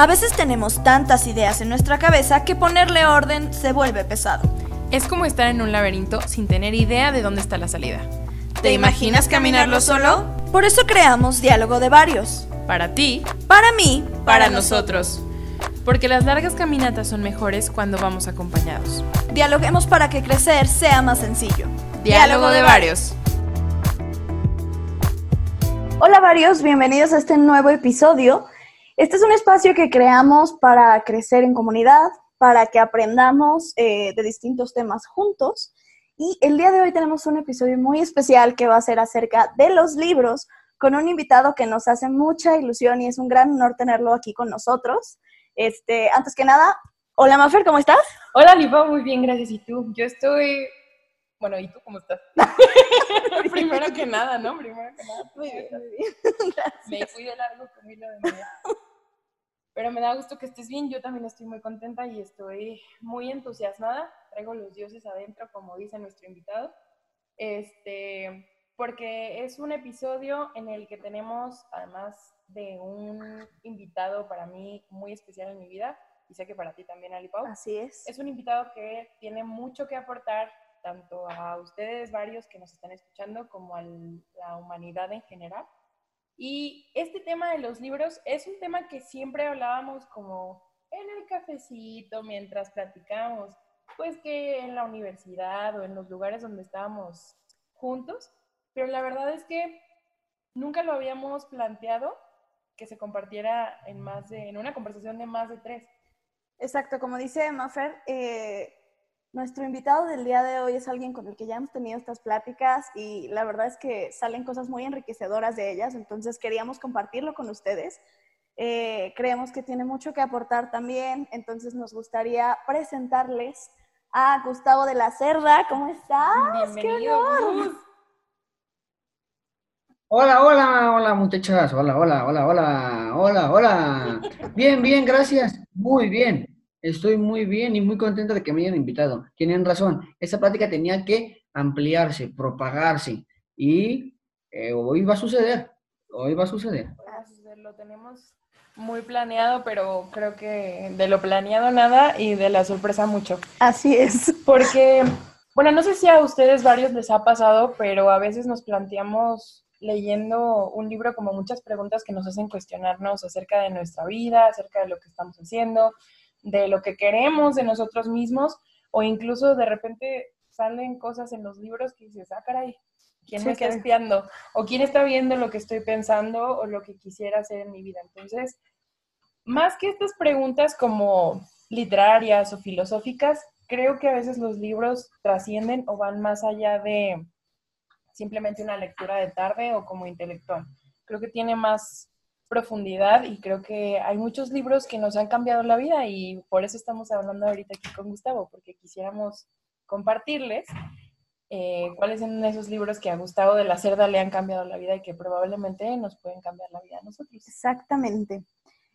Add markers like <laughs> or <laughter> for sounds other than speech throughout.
A veces tenemos tantas ideas en nuestra cabeza que ponerle orden se vuelve pesado. Es como estar en un laberinto sin tener idea de dónde está la salida. ¿Te imaginas caminarlo solo? Por eso creamos Diálogo de Varios. Para ti, Para mí, para nosotros. Porque las largas caminatas son mejores cuando vamos acompañados. dialoguemos para que crecer sea más sencillo. Diálogo de varios. Hola varios, bienvenidos a este nuevo episodio. Este es un espacio que creamos para crecer en comunidad, para que aprendamos eh, de distintos temas juntos. Y el día de hoy tenemos un episodio muy especial que va a ser acerca de los libros, con un invitado que nos hace mucha ilusión y es un gran honor tenerlo aquí con nosotros. Este, antes que nada, hola Mafer, ¿cómo estás? Hola, Lipa, muy bien, gracias. ¿Y tú? Yo estoy. Bueno, ¿y tú cómo estás? <laughs> <laughs> Primero que nada, ¿no? Primero que nada. Muy bien, muy bien. <laughs> Me fui de largo con media. Pero me da gusto que estés bien. Yo también estoy muy contenta y estoy muy entusiasmada. Traigo los dioses adentro, como dice nuestro invitado. Este, porque es un episodio en el que tenemos, además de un invitado para mí muy especial en mi vida, y sé que para ti también, Ali Pau, Así es. es un invitado que tiene mucho que aportar tanto a ustedes varios que nos están escuchando como a la humanidad en general. Y este tema de los libros es un tema que siempre hablábamos como en el cafecito mientras platicábamos, pues que en la universidad o en los lugares donde estábamos juntos, pero la verdad es que nunca lo habíamos planteado que se compartiera en más de en una conversación de más de tres. Exacto, como dice Mafer, eh, nuestro invitado del día de hoy es alguien con el que ya hemos tenido estas pláticas y la verdad es que salen cosas muy enriquecedoras de ellas, entonces queríamos compartirlo con ustedes. Eh, creemos que tiene mucho que aportar también, entonces nos gustaría presentarles a Gustavo de la Cerda. ¿Cómo estás? ¡Qué Bienvenido, honor! Gus. Hola, hola, hola muchachas, hola, hola, hola, hola, hola, hola. Bien, bien, gracias, muy bien. Estoy muy bien y muy contenta de que me hayan invitado. Tienen razón, esta plática tenía que ampliarse, propagarse y eh, hoy va a suceder, hoy va a suceder. Pues, Lo tenemos muy planeado, pero creo que de lo planeado nada y de la sorpresa mucho. Así es. Porque, bueno, no sé si a ustedes varios les ha pasado, pero a veces nos planteamos leyendo un libro como muchas preguntas que nos hacen cuestionarnos acerca de nuestra vida, acerca de lo que estamos haciendo, de lo que queremos de nosotros mismos, o incluso de repente salen cosas en los libros que dices, ah, caray, ¿quién Sí, me está caray. espiando? O quién está viendo lo que estoy pensando o lo que quisiera hacer en mi vida. Entonces, más que estas preguntas como literarias o filosóficas, creo que a veces los libros trascienden o van más allá de simplemente una lectura de tarde o como intelectual. Creo que tiene más profundidad y creo que hay muchos libros que nos han cambiado la vida y por eso estamos hablando ahorita aquí con Gustavo, porque quisiéramos compartirles eh, cuáles son esos libros que a Gustavo de la Cerda le han cambiado la vida y que probablemente nos pueden cambiar la vida a nosotros. Exactamente.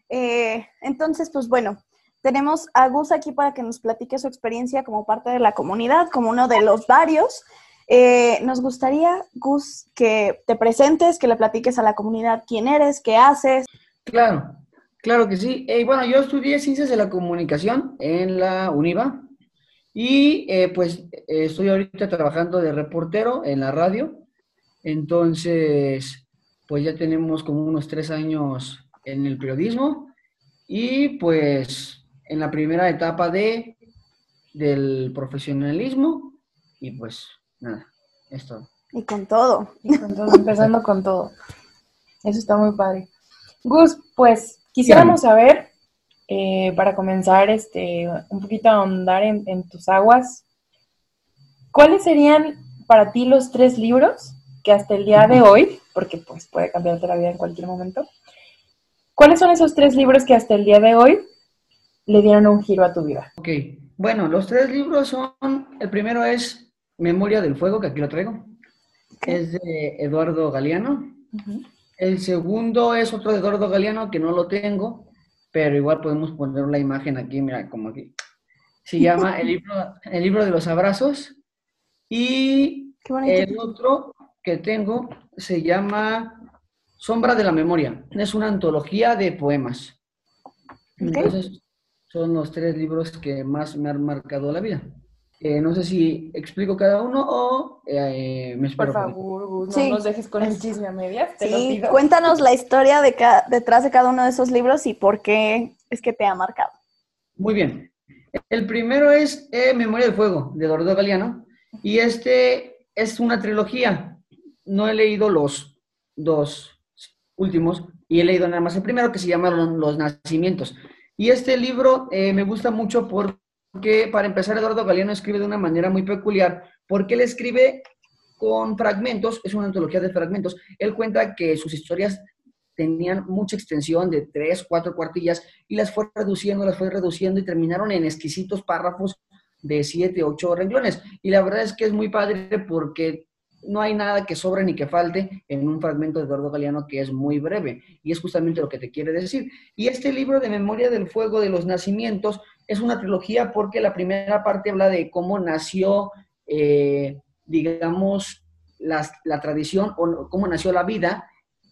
Eh, entonces, pues bueno, tenemos a Gus aquí para que nos platique su experiencia como parte de la comunidad, como uno de los varios. Eh, nos gustaría, Gus, que te presentes, que le platiques a la comunidad quién eres, qué haces. Claro, claro que sí. Eh, bueno, yo estudié Ciencias de la Comunicación en la UNIVA y eh, pues estoy ahorita trabajando de reportero en la radio. Entonces, pues ya tenemos como unos tres años en el periodismo y pues en la primera etapa de, del profesionalismo y pues nada, es todo. Y con todo. Y con todo, empezando con todo. Eso está muy padre. Gus, pues quisiéramos saber, eh, para comenzar, este, un poquito a ahondar en, en tus aguas, ¿cuáles serían para ti los tres libros que hasta el día de hoy, porque pues puede cambiarte la vida en cualquier momento, ¿cuáles son esos tres libros que hasta el día de hoy le dieron un giro a tu vida? Ok, bueno, los tres libros son, el primero es Memoria del Fuego, que aquí lo traigo, es de Eduardo Galeano. El segundo es otro de Eduardo Galeano, que no lo tengo, pero igual podemos poner la imagen aquí, mira, como aquí. Se llama El libro, el libro de los abrazos. Y el otro que tengo se llama Sombra de la Memoria. Es una antología de poemas. Entonces, son los tres libros que más me han marcado la vida. Eh, no sé si explico cada uno o eh, me espero. Por favor, no nos dejes con el chisme a medias, te sí, cuéntanos la <laughs> historia de detrás de cada uno de esos libros y por qué es que te ha marcado. Muy bien. El primero es eh, Memoria del Fuego, de Eduardo Galeano, y este es una trilogía. No he leído los dos últimos, y he leído nada más el primero, que se llama Los Nacimientos. Y este libro me gusta mucho por que para empezar Eduardo Galeano escribe de una manera muy peculiar, porque él escribe con fragmentos, es una antología de fragmentos. Él cuenta que sus historias tenían mucha extensión de tres, cuatro cuartillas y las fue reduciendo, las fue reduciendo y terminaron en exquisitos párrafos de siete, ocho renglones. Y la verdad es que es muy padre porque no hay nada que sobre ni que falte en un fragmento de Eduardo Galeano que es muy breve. Y es justamente lo que te quiere decir. Y este libro de Memoria del Fuego de los Nacimientos es una trilogía porque la primera parte habla de cómo nació, eh, digamos, la, tradición o cómo nació la vida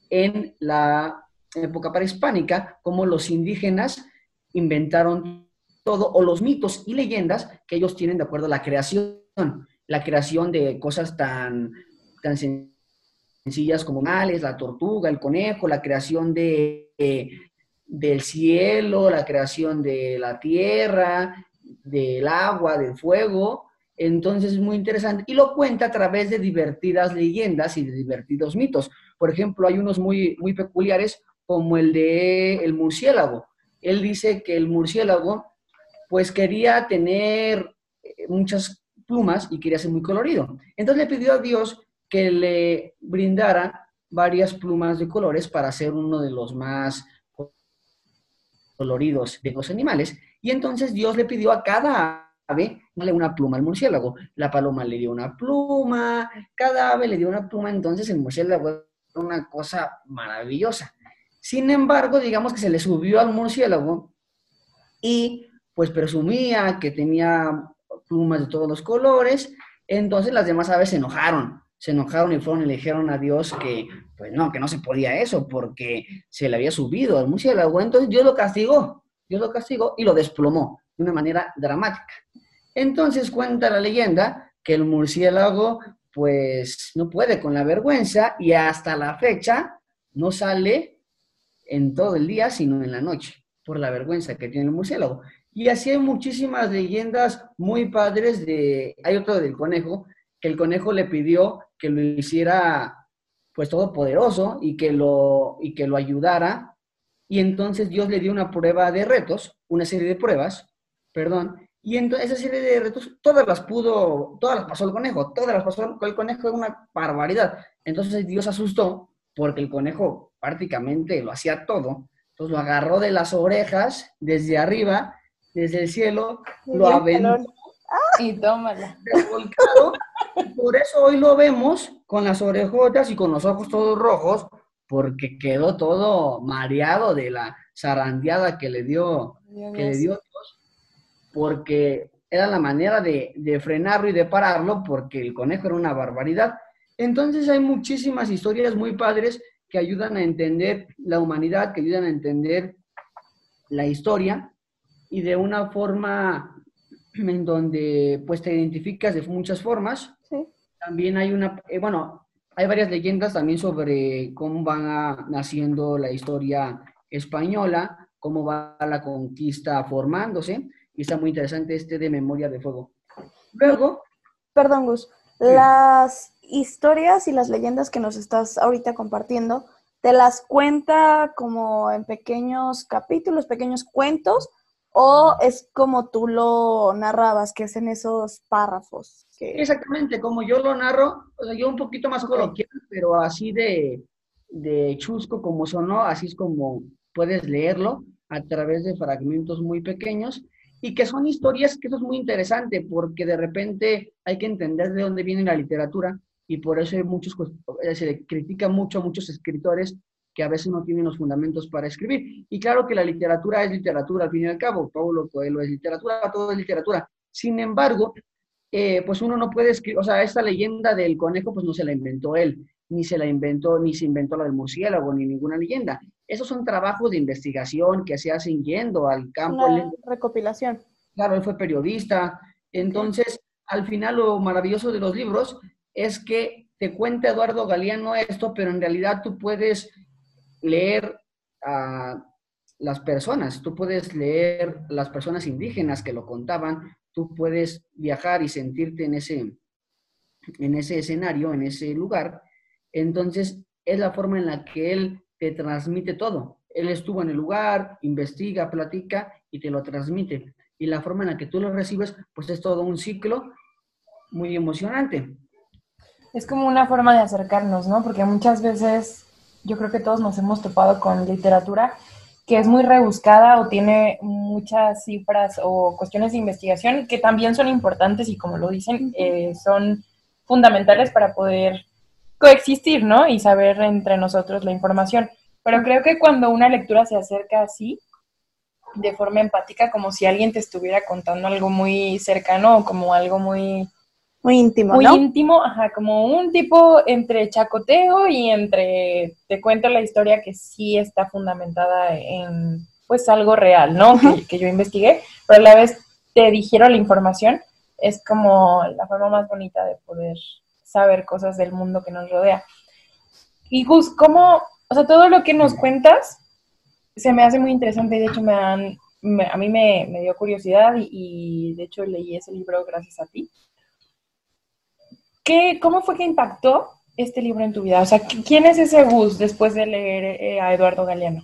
en la época prehispánica, cómo los indígenas inventaron todo, o los mitos y leyendas que ellos tienen de acuerdo a la creación, la creación de cosas tan, tan sencillas como males, la tortuga, el conejo, la creación de, del cielo, la creación de la tierra, del agua, del fuego. Entonces es muy interesante y lo cuenta a través de divertidas leyendas y de divertidos mitos. Por ejemplo, hay unos muy, muy peculiares como el de el murciélago. Él dice que el murciélago pues quería tener eh, muchas plumas y quería ser muy colorido. Entonces le pidió a Dios que le brindara varias plumas de colores para ser uno de los más coloridos de los animales. Y entonces Dios le pidió a cada ave una pluma al murciélago. La paloma le dio una pluma, cada ave le dio una pluma, entonces el murciélago era una cosa maravillosa. Sin embargo, digamos que se le subió al murciélago y pues presumía que tenía plumas de todos los colores, entonces las demás aves se enojaron se enojaron y fueron y le dijeron a Dios que, pues no, que no se podía eso porque se le había subido al murciélago. Entonces Dios lo castigó, Dios lo castigó y lo desplomó de una manera dramática. Entonces cuenta la leyenda que el murciélago pues no puede con la vergüenza y hasta la fecha no sale en todo el día, sino en la noche, por la vergüenza que tiene el murciélago. Y así hay muchísimas leyendas muy padres de, hay otro del conejo, que el conejo le pidió que lo hiciera pues todopoderoso y que lo, y que lo ayudara. Y entonces Dios le dio una prueba de retos, una serie de pruebas, perdón, y entonces esa serie de retos, todas las pudo, todas las pasó el conejo, todas las pasó el conejo, es una barbaridad. Entonces Dios asustó porque el conejo prácticamente lo hacía todo. Entonces lo agarró de las orejas, desde arriba, desde el cielo, lo aventó. Y tómala. Por eso hoy lo vemos con las orejotas y con los ojos todos rojos, porque quedó todo mareado de la zarandeada que le dio, que le dio Dios, porque era la manera de, de frenarlo y de pararlo, porque el conejo era una barbaridad. Entonces hay muchísimas historias muy padres que ayudan a entender la humanidad, que ayudan a entender la historia y de una forma en donde pues te identificas de muchas formas. También hay una, eh, bueno, hay varias leyendas también sobre cómo van naciendo la historia española, cómo va la conquista formándose, y está muy interesante este de Memoria de Fuego. Luego... Perdón, Gus. Las historias y las leyendas que nos estás ahorita compartiendo, ¿te las cuenta como en pequeños capítulos, pequeños cuentos? ¿O es como tú lo narrabas, que es en esos párrafos? Exactamente, como yo lo narro, o sea, yo un poquito más coloquial, pero así de, de chusco como sonó, así es como puedes leerlo a través de fragmentos muy pequeños y que son historias que eso es muy interesante porque de repente hay que entender de dónde viene la literatura y por eso hay muchos, eh, se le critica mucho a muchos escritores que a veces no tienen los fundamentos para escribir. Y claro que la literatura es literatura, al fin y al cabo, Paulo Coelho es literatura, todo es literatura. Sin embargo, eh, pues uno no puede escribir, o sea, esta leyenda del conejo, pues no se la inventó él, ni se la inventó, ni se inventó la del murciélago, ni ninguna leyenda. esos son trabajos de investigación que se hacen yendo al campo. Una recopilación. Claro, él fue periodista. Entonces, al final lo maravilloso de los libros es que te cuenta Eduardo Galeano esto, pero en realidad tú puedes leer a las personas, tú puedes leer las personas indígenas que lo contaban, tú puedes viajar y sentirte en ese, en ese escenario, en ese lugar. Entonces, es la forma en la que él te transmite todo. Él estuvo en el lugar, investiga, platica y te lo transmite. Y la forma en la que tú lo recibes, pues es todo un ciclo muy emocionante. Es como una forma de acercarnos, ¿no? Porque muchas veces yo creo que todos nos hemos topado con literatura que es muy rebuscada o tiene muchas cifras o cuestiones de investigación que también son importantes y como lo dicen, eh, son fundamentales para poder coexistir, ¿no? Y saber entre nosotros la información. Pero creo que cuando una lectura se acerca así, de forma empática, como si alguien te estuviera contando algo muy cercano o como algo muy muy íntimo, Muy íntimo, ajá, como un tipo entre chacoteo y entre te cuento la historia que sí está fundamentada en pues algo real, ¿no? que, yo investigué, pero a la vez te dijeron la información, es como la forma más bonita de poder saber cosas del mundo que nos rodea. Y Gus, ¿cómo, o sea, todo lo que nos cuentas se me hace muy interesante, de hecho me han, a mí me, dio curiosidad y, y de hecho leí ese libro gracias a ti. ¿Qué, ¿Cómo fue que impactó este libro en tu vida? O sea, ¿quién es ese Gus después de leer eh, a Eduardo Galeano?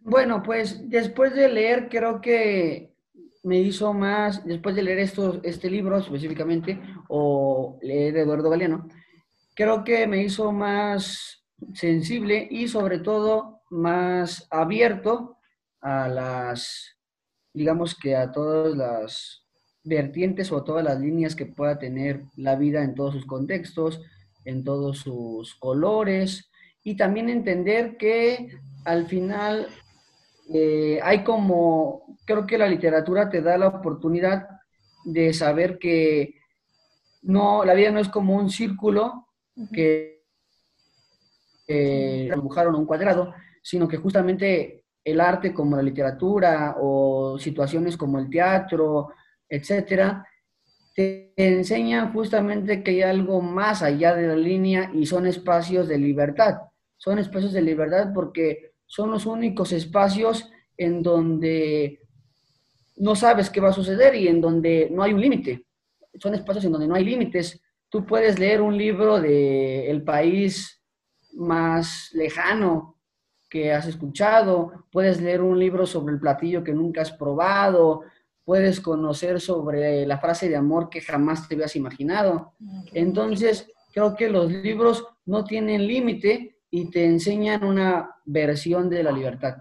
Bueno, pues después de leer creo que me hizo más, después de leer estos, este libro específicamente, o leer Eduardo Galeano, creo que me hizo más sensible y sobre todo más abierto a las, digamos que a todas las vertientes o todas las líneas que pueda tener la vida en todos sus contextos, en todos sus colores, y también entender que al final eh, hay como, creo que la literatura te da la oportunidad de saber que no, la vida no es como un círculo que eh, dibujaron un cuadrado, sino que justamente el arte como la literatura o situaciones como el teatro, etcétera, te enseñan justamente que hay algo más allá de la línea y son espacios de libertad. Son espacios de libertad porque son los únicos espacios en donde no sabes qué va a suceder y en donde no hay un límite. Son espacios en donde no hay límites. Tú puedes leer un libro de el país más lejano que has escuchado, puedes leer un libro sobre el platillo que nunca has probado, puedes conocer sobre la frase de amor que jamás te habías imaginado. Entonces, creo que los libros no tienen límite y te enseñan una versión de la libertad.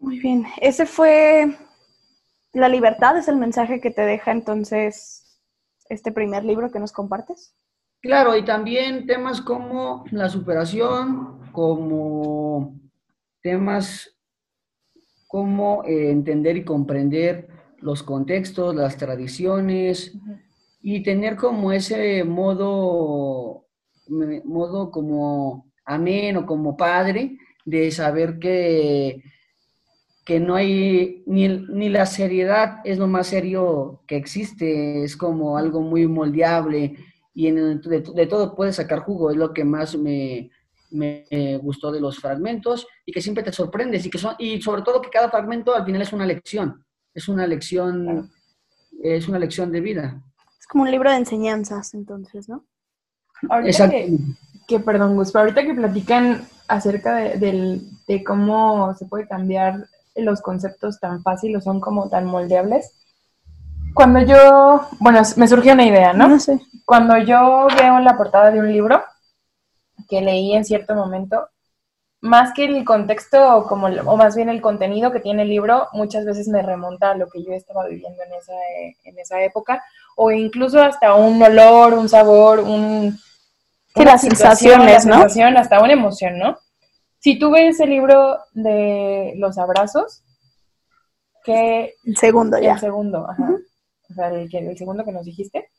Muy bien, ese fue la libertad, es el mensaje que te deja entonces este primer libro que nos compartes. Claro, y también temas como la superación, como temas como eh, entender y comprender los contextos, las tradiciones y tener como ese modo, modo como ameno, como padre, de saber que, que no hay, ni, ni, la seriedad es lo más serio que existe, es como algo muy moldeable y en de, todo puedes sacar jugo, es lo que más me, me, gustó de los fragmentos y que siempre te sorprendes y, que son, y sobre todo que cada fragmento al final es una lección es una lección, es una lección de vida. Es como un libro de enseñanzas, entonces, ¿no? Ahorita que, perdón, Gus, ahorita que platican acerca de, de, cómo se puede cambiar los conceptos tan fáciles, son como tan moldeables. Cuando yo, bueno, me surgió una idea, ¿no? No sé. Cuando yo veo la portada de un libro que leí en cierto momento, más que el contexto, como, o más bien el contenido que tiene el libro, muchas veces me remonta a lo que yo estaba viviendo en esa, en esa época, o incluso hasta un olor, un sabor, un... Sí, las sensaciones, ¿no? Sensación, hasta una emoción, ¿no? Si tú ves el libro de los abrazos, que... El segundo, ya. El segundo, ajá. O sea, el, el segundo que nos dijiste.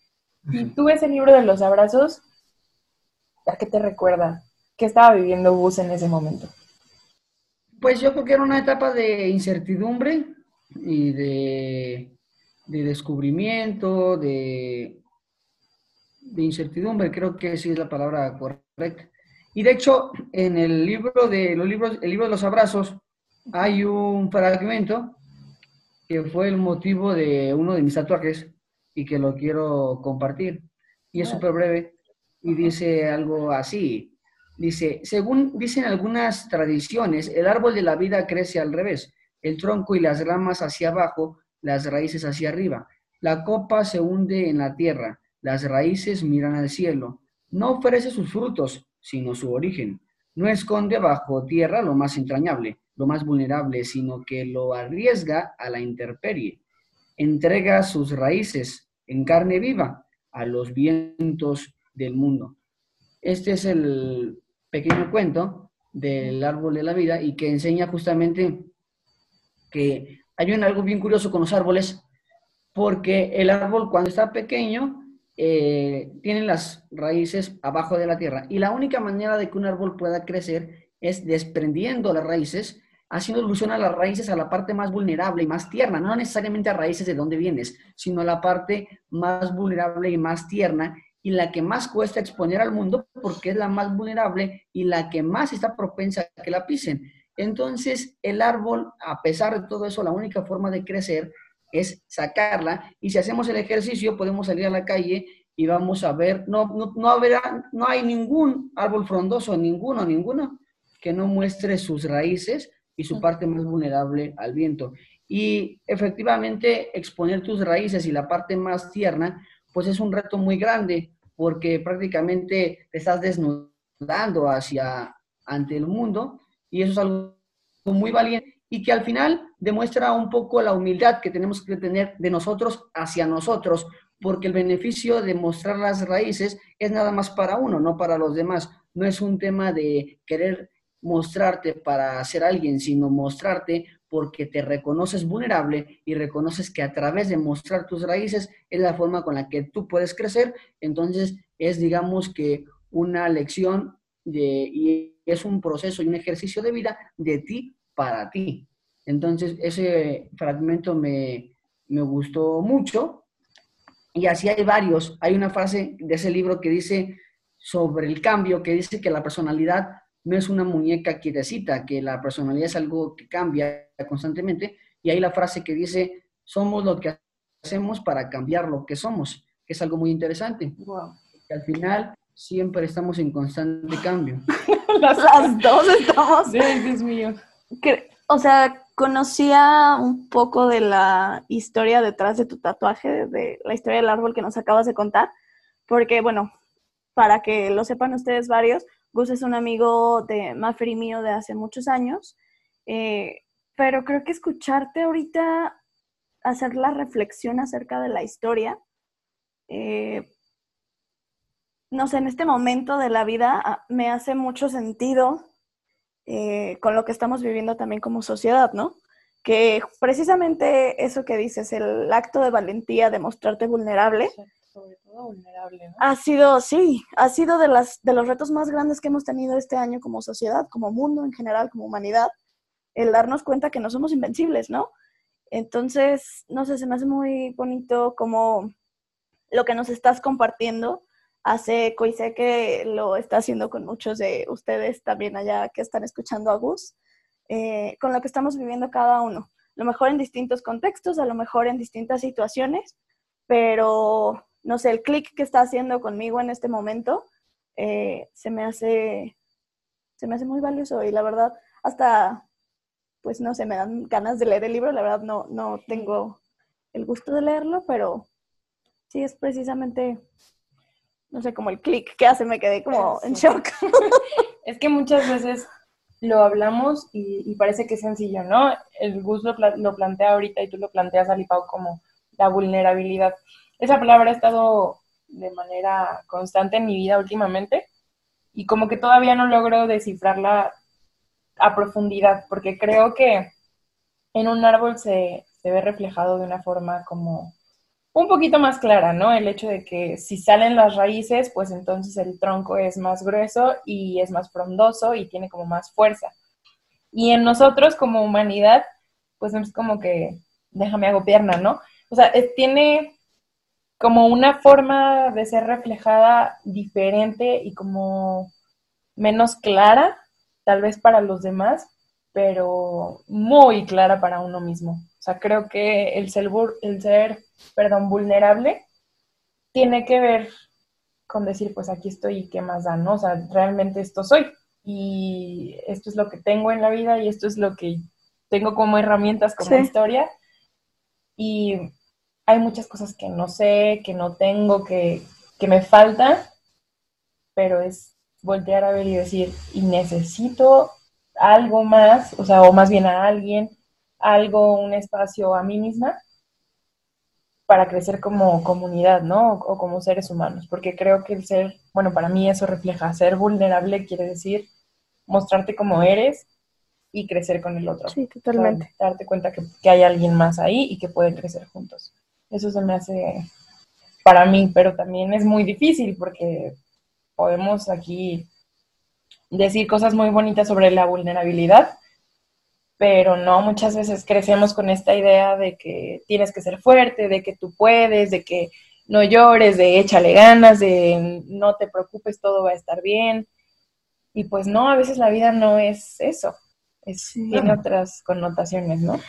Si tú ves el libro de los abrazos, ¿a qué te recuerda? ¿Qué estaba viviendo Gus en ese momento? Pues yo creo que era una etapa de incertidumbre y de, descubrimiento, de, de incertidumbre, creo que sí es la palabra correcta. Y de hecho, en el libro de los libros, el libro de los abrazos, hay un fragmento que fue el motivo de uno de mis tatuajes y que lo quiero compartir. Y es súper breve y dice algo así. Dice, según dicen algunas tradiciones, el árbol de la vida crece al revés, el tronco y las ramas hacia abajo, las raíces hacia arriba. La copa se hunde en la tierra, las raíces miran al cielo. No ofrece sus frutos, sino su origen. No esconde bajo tierra lo más entrañable, lo más vulnerable, sino que lo arriesga a la intemperie. Entrega sus raíces en carne viva a los vientos del mundo. Este es el pequeño cuento del árbol de la vida y que enseña justamente que hay un algo bien curioso con los árboles, porque el árbol cuando está pequeño eh, tiene las raíces abajo de la tierra y la única manera de que un árbol pueda crecer es desprendiendo las raíces haciendo ilusión a las raíces a la parte más vulnerable y más tierna, no necesariamente a raíces de dónde vienes, sino a la parte más vulnerable y más tierna y la que más cuesta exponer al mundo porque es la más vulnerable y la que más está propensa a que la pisen. Entonces, el árbol, a pesar de todo eso, la única forma de crecer es sacarla y si hacemos el ejercicio podemos salir a la calle y vamos a ver, no, no, no, habrá, no hay ningún árbol frondoso, ninguno, ninguno, que no muestre sus raíces y su parte más vulnerable al viento. Y efectivamente exponer tus raíces y la parte más tierna, pues es un reto muy grande porque prácticamente te estás desnudando hacia ante el mundo y eso es algo muy valiente y que al final demuestra un poco la humildad que tenemos que tener de nosotros hacia nosotros, porque el beneficio de mostrar las raíces es nada más para uno, no para los demás. No es un tema de querer mostrarte para ser alguien, sino mostrarte porque te reconoces vulnerable y reconoces que a través de mostrar tus raíces es la forma con la que tú puedes crecer. Entonces es, digamos que, una lección y es un proceso y un ejercicio de vida de ti para ti. Entonces ese fragmento me, me gustó mucho y así hay varios. Hay una frase de ese libro que dice sobre el cambio, que dice que la personalidad no es una muñeca quietecita, que la personalidad es algo que cambia constantemente. Y hay la frase que dice, somos lo que hacemos para cambiar lo que somos, que es algo muy interesante. Que al final siempre estamos en constante cambio. <laughs> las, dos estamos. Sí, Dios mío. o sea, conocía un poco de la historia detrás de tu tatuaje, de la historia del árbol que nos acabas de contar, porque, bueno, para que lo sepan ustedes varios, Gus es un amigo de Maffer mío de hace muchos años, eh, pero creo que escucharte ahorita hacer la reflexión acerca de la historia, eh, no sé, en este momento de la vida ah, me hace mucho sentido eh, con lo que estamos viviendo también como sociedad, ¿no? Que precisamente eso que dices, el acto de valentía de mostrarte vulnerable, sobre todo vulnerable. Ha sido, sí, ha sido de, las, de los retos más grandes que hemos tenido este año como sociedad, como mundo en general, como humanidad, el darnos cuenta que no somos invencibles, ¿no? Entonces, no sé, se me hace muy bonito como lo que nos estás compartiendo hace eco y sé que lo está haciendo con muchos de ustedes también allá que están escuchando a Gus, eh, con lo que estamos viviendo cada uno. A lo mejor en distintos contextos, a lo mejor en distintas situaciones, pero no sé, el clic que está haciendo conmigo en este momento eh, se me hace se me hace muy valioso y la verdad hasta pues no sé, me dan ganas de leer el libro, la verdad no, no tengo el gusto de leerlo, pero sí es precisamente, no sé, como el clic que hace, me quedé como en shock. <laughs> es que muchas veces lo hablamos y, parece que es sencillo, ¿no? El gusto lo, lo plantea ahorita y tú lo planteas, Alipao, como la vulnerabilidad esa palabra ha estado de manera constante en mi vida últimamente y como que todavía no logro descifrarla a profundidad, porque creo que en un árbol se, ve reflejado de una forma como un poquito más clara, ¿no? El hecho de que si salen las raíces, pues entonces el tronco es más grueso y es más frondoso y tiene como más fuerza. Y en nosotros como humanidad, pues es como que déjame hago pierna, ¿no? O sea, tiene como una forma de ser reflejada diferente y como menos clara, tal vez para los demás, pero muy clara para uno mismo. O sea, creo que el ser, el ser perdón, vulnerable tiene que ver con decir, pues aquí estoy y qué más da, ¿no? O sea, realmente esto soy y esto es lo que tengo en la vida y esto es lo que tengo como herramientas, como historia. Y hay muchas cosas que no sé, que no tengo, que, que me faltan, pero es voltear a ver y decir, y necesito algo más, o sea, o más bien a alguien, algo, un espacio a mí misma para crecer como comunidad, ¿no? O, como seres humanos, porque creo que el ser, bueno, para mí eso refleja, ser vulnerable quiere decir mostrarte como eres y crecer con el otro. Sí, totalmente. darte cuenta que, que, hay alguien más ahí y que pueden crecer juntos. Eso se me hace para mí, pero también es muy difícil porque podemos aquí decir cosas muy bonitas sobre la vulnerabilidad, pero no, muchas veces crecemos con esta idea de que tienes que ser fuerte, de que tú puedes, de que no llores, de échale ganas, de no te preocupes, todo va a estar bien. Y pues no, a veces la vida no es eso, es, tiene otras connotaciones, ¿no?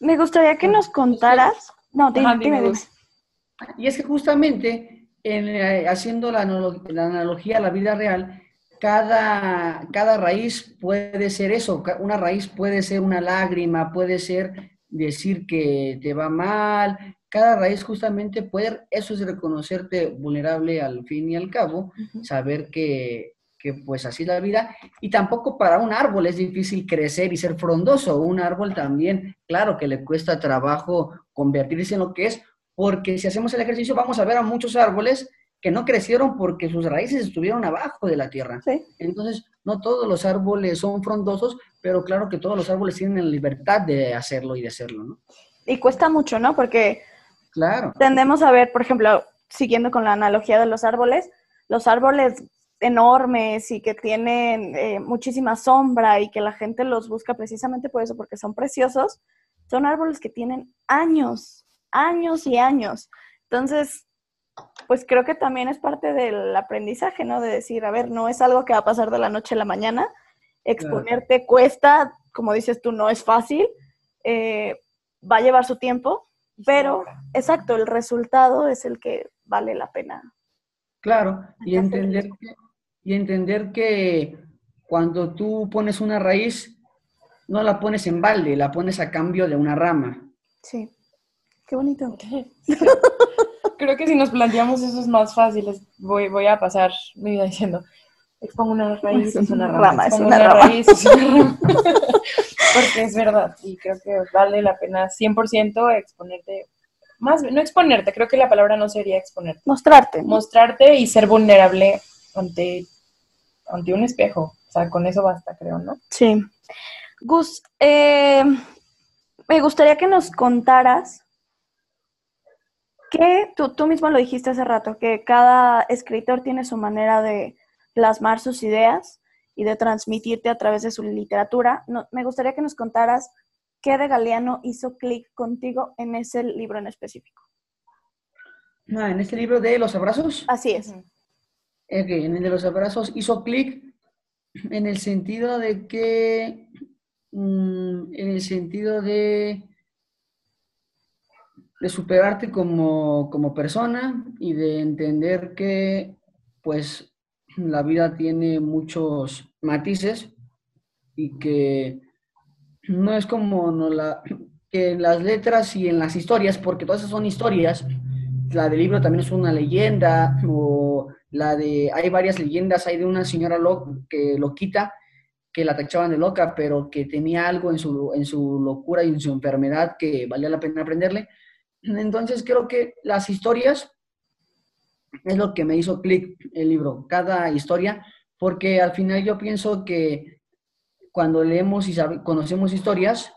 Me gustaría que nos contaras. No, dime, Y es que justamente en, haciendo la, la analogía a la vida real, cada, cada raíz puede ser eso, una raíz puede ser una lágrima, puede ser decir que te va mal, cada raíz justamente puede, eso es reconocerte vulnerable al fin y al cabo, saber que, que pues así es la vida, y tampoco para un árbol es difícil crecer y ser frondoso, un árbol también, claro que le cuesta trabajo convertirse en lo que es, porque si hacemos el ejercicio vamos a ver a muchos árboles que no crecieron porque sus raíces estuvieron abajo de la tierra. Entonces, no todos los árboles son frondosos, pero claro que todos los árboles tienen la libertad de hacerlo y de hacerlo, ¿no? Y cuesta mucho, ¿no? Porque claro. tendemos a ver, por ejemplo, siguiendo con la analogía de los árboles, los árboles enormes y que tienen eh, muchísima sombra y que la gente los busca precisamente por eso, porque son preciosos, son árboles que tienen años, años y años. Entonces, pues creo que también es parte del aprendizaje, ¿no? De decir, a ver, no es algo que va a pasar de la noche a la mañana, exponerte cuesta, como dices tú, no es fácil, eh, va a llevar su tiempo, pero exacto, el resultado es el que vale la pena. Claro, y entender, que, y entender que cuando tú pones una raíz, no la pones en balde, la pones a cambio de una rama. Sí, qué bonito. <laughs> creo que si nos planteamos eso es más fácil. Voy, voy a pasar mi vida diciendo, expongo una raíz, es una rama, es una, raíz, es una rama. <laughs> Porque es verdad, y creo que vale la pena 100% exponerte, más no exponerte, creo que la palabra no sería exponerte. Mostrarte. Mostrarte y ser vulnerable ante, ante un espejo. O sea, con eso basta, creo, ¿no? Sí. Gus, eh, me gustaría que nos contaras que tú, tú mismo lo dijiste hace rato, que cada escritor tiene su manera de plasmar sus ideas y de transmitirte a través de su literatura. me gustaría que nos contaras qué de Galeano hizo clic contigo en ese libro en específico. Ah, en este libro de los abrazos. Así es. En el de los abrazos hizo clic en el sentido de que, mm, en el sentido de de superarte como, persona y de entender que pues la vida tiene muchos matices y que no es como no la, que en las letras y en las historias, porque todas esas son historias, la del libro también es una leyenda, o la de, hay varias leyendas, hay de una señora lo, que loquita, que la tachaban de loca, pero que tenía algo en su, en su locura y en su enfermedad que valía la pena aprenderle. Entonces creo que las historias es lo que me hizo clic el libro, cada historia, porque al final yo pienso que cuando leemos y conocemos historias,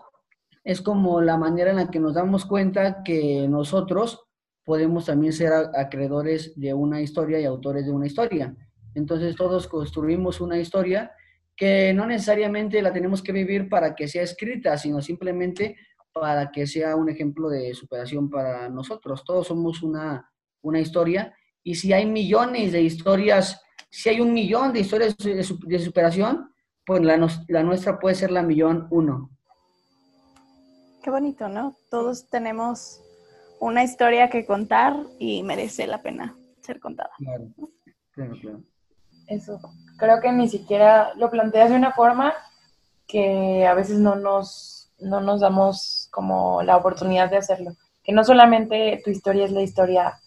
es como la manera en la que nos damos cuenta que nosotros podemos también ser acreedores de una historia y autores de una historia. Entonces todos construimos una historia que no necesariamente la tenemos que vivir para que sea escrita, sino simplemente para que sea un ejemplo de superación para nosotros. Todos somos una, una historia y si hay millones de historias, si hay un millón de historias de, superación, pues la, la nuestra puede ser la millón uno. Qué bonito, ¿no? Todos tenemos una historia que contar y merece la pena ser contada. Claro, claro, claro. Eso, creo que ni siquiera lo planteas de una forma que a veces no nos, no nos damos como la oportunidad de hacerlo. Que no solamente tu historia es la historia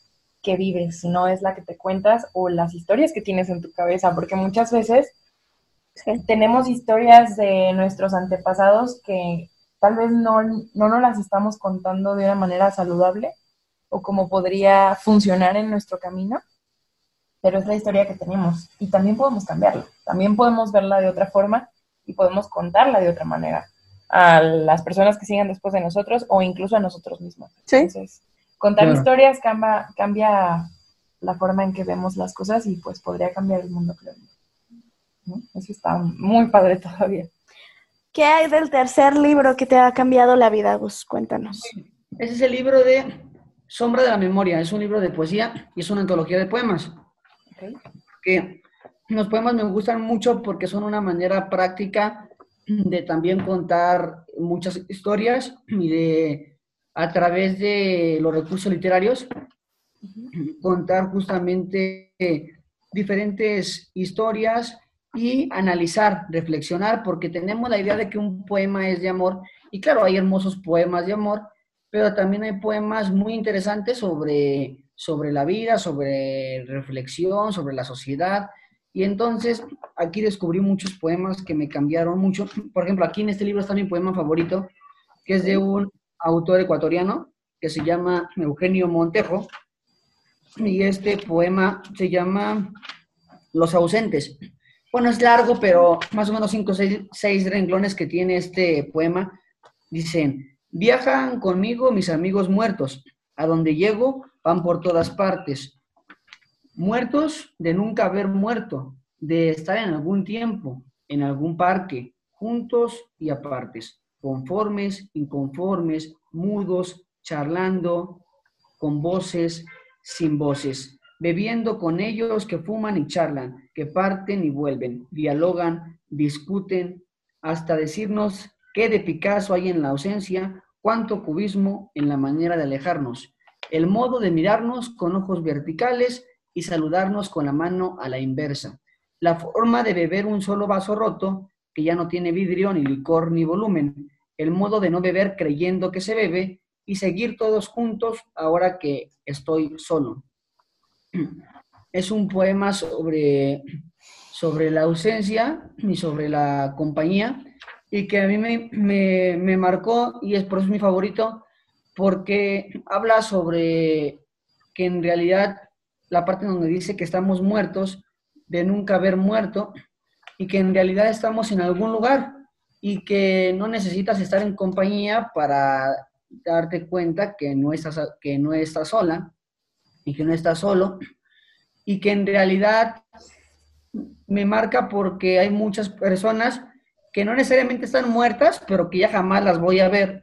que vives, sino es la que te cuentas o las historias que tienes en tu cabeza, porque muchas veces tenemos historias de nuestros antepasados que tal vez no, no nos las estamos contando de una manera saludable o como podría funcionar en nuestro camino, pero es la historia que tenemos y también podemos cambiarla, también podemos verla de otra forma y podemos contarla de otra manera a las personas que sigan después de nosotros o incluso a nosotros mismos. Entonces, contar historias cambia, cambia la forma en que vemos las cosas y pues podría cambiar el mundo, creo. Eso está muy padre todavía. ¿Qué hay del tercer libro que te ha cambiado la vida, Gus? Cuéntanos. Ese es el libro de Sombra de la Memoria. Es un libro de poesía y es una antología de poemas. Que los poemas me gustan mucho porque son una manera práctica de también contar muchas historias y de, a través de los recursos literarios, contar justamente diferentes historias y analizar, reflexionar, porque tenemos la idea de que un poema es de amor, y claro, hay hermosos poemas de amor, pero también hay poemas muy interesantes sobre, sobre la vida, sobre reflexión, sobre la sociedad, y entonces aquí descubrí muchos poemas que me cambiaron mucho. Por ejemplo, aquí en este libro está mi poema favorito, que es de un autor ecuatoriano que se llama Eugenio Montejo, y este poema se llama Los ausentes. Bueno, es largo, pero más o menos cinco o seis, seis renglones que tiene este poema. Dicen, viajan conmigo mis amigos muertos. A donde llego van por todas partes. Muertos de nunca haber muerto, de estar en algún tiempo, en algún parque, juntos y apartes, conformes, inconformes, mudos, charlando, con voces, sin voces bebiendo con ellos que fuman y charlan, que parten y vuelven, dialogan, discuten, hasta decirnos qué de Picasso hay en la ausencia, cuánto cubismo en la manera de alejarnos, el modo de mirarnos con ojos verticales y saludarnos con la mano a la inversa, la forma de beber un solo vaso roto que ya no tiene vidrio ni licor ni volumen, el modo de no beber creyendo que se bebe y seguir todos juntos ahora que estoy solo <clears throat> es un poema sobre, sobre la ausencia y sobre la compañía y que a mí me, marcó y es por eso mi favorito porque habla sobre que en realidad la parte donde dice que estamos muertos de nunca haber muerto y que en realidad estamos en algún lugar y que no necesitas estar en compañía para darte cuenta que no estás, que no estás sola y que no estás solo, y que en realidad me marca porque hay muchas personas que no necesariamente están muertas, pero que ya jamás las voy a ver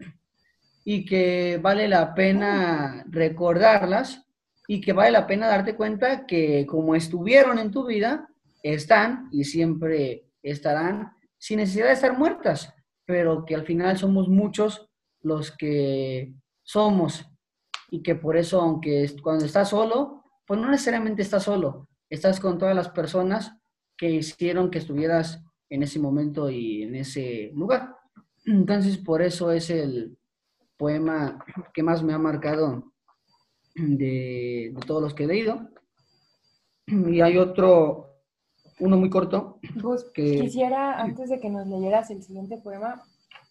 y que vale la pena recordarlas y que vale la pena darte cuenta que como estuvieron en tu vida, están y siempre estarán sin necesidad de estar muertas, pero que al final somos muchos los que somos y que por eso, aunque cuando estás solo, pues no necesariamente estás solo, estás con todas las personas que hicieron que estuvieras en ese momento y en ese lugar. Entonces, por eso es el poema que más me ha marcado de, todos los que he leído. Y hay otro, uno muy corto. que... quisiera, antes de que nos leyeras el siguiente poema,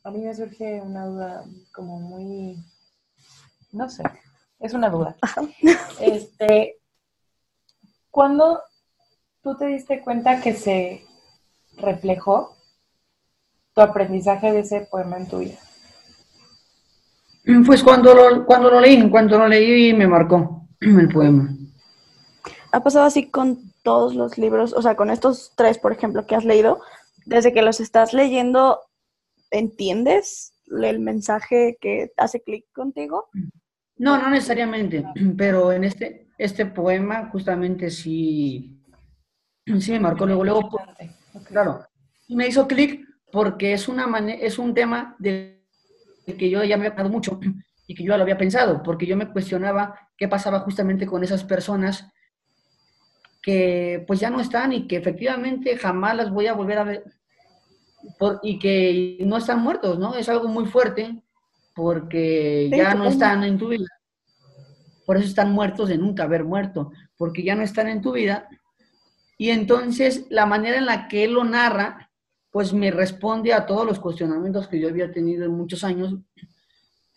a mí me surge una duda como muy, no sé, es una duda. <laughs> Este, ¿Cuándo tú te diste cuenta que se reflejó tu aprendizaje de ese poema en tu vida? Pues cuando lo, cuando lo leí, cuando lo leí me marcó <clears throat> el poema. ¿Ha pasado así con todos los libros, o sea, con estos tres, por ejemplo, que has leído, desde que los estás leyendo, ¿entiendes el mensaje que hace clic contigo? No, no necesariamente, <clears throat> pero en este, este poema justamente sí, sí me marcó luego, luego, claro, me hizo clic porque es, una es un tema del que yo ya me he hablado mucho y que yo ya lo había pensado, porque yo me cuestionaba qué pasaba justamente con esas personas que pues ya no están y que efectivamente jamás las voy a volver a ver y que no están muertos, ¿no? Es algo muy fuerte porque ya no están en tu vida. Por eso están muertos de nunca haber muerto, porque ya no están en tu vida. Y entonces la manera en la que él lo narra, pues me responde a todos los cuestionamientos que yo había tenido en muchos años.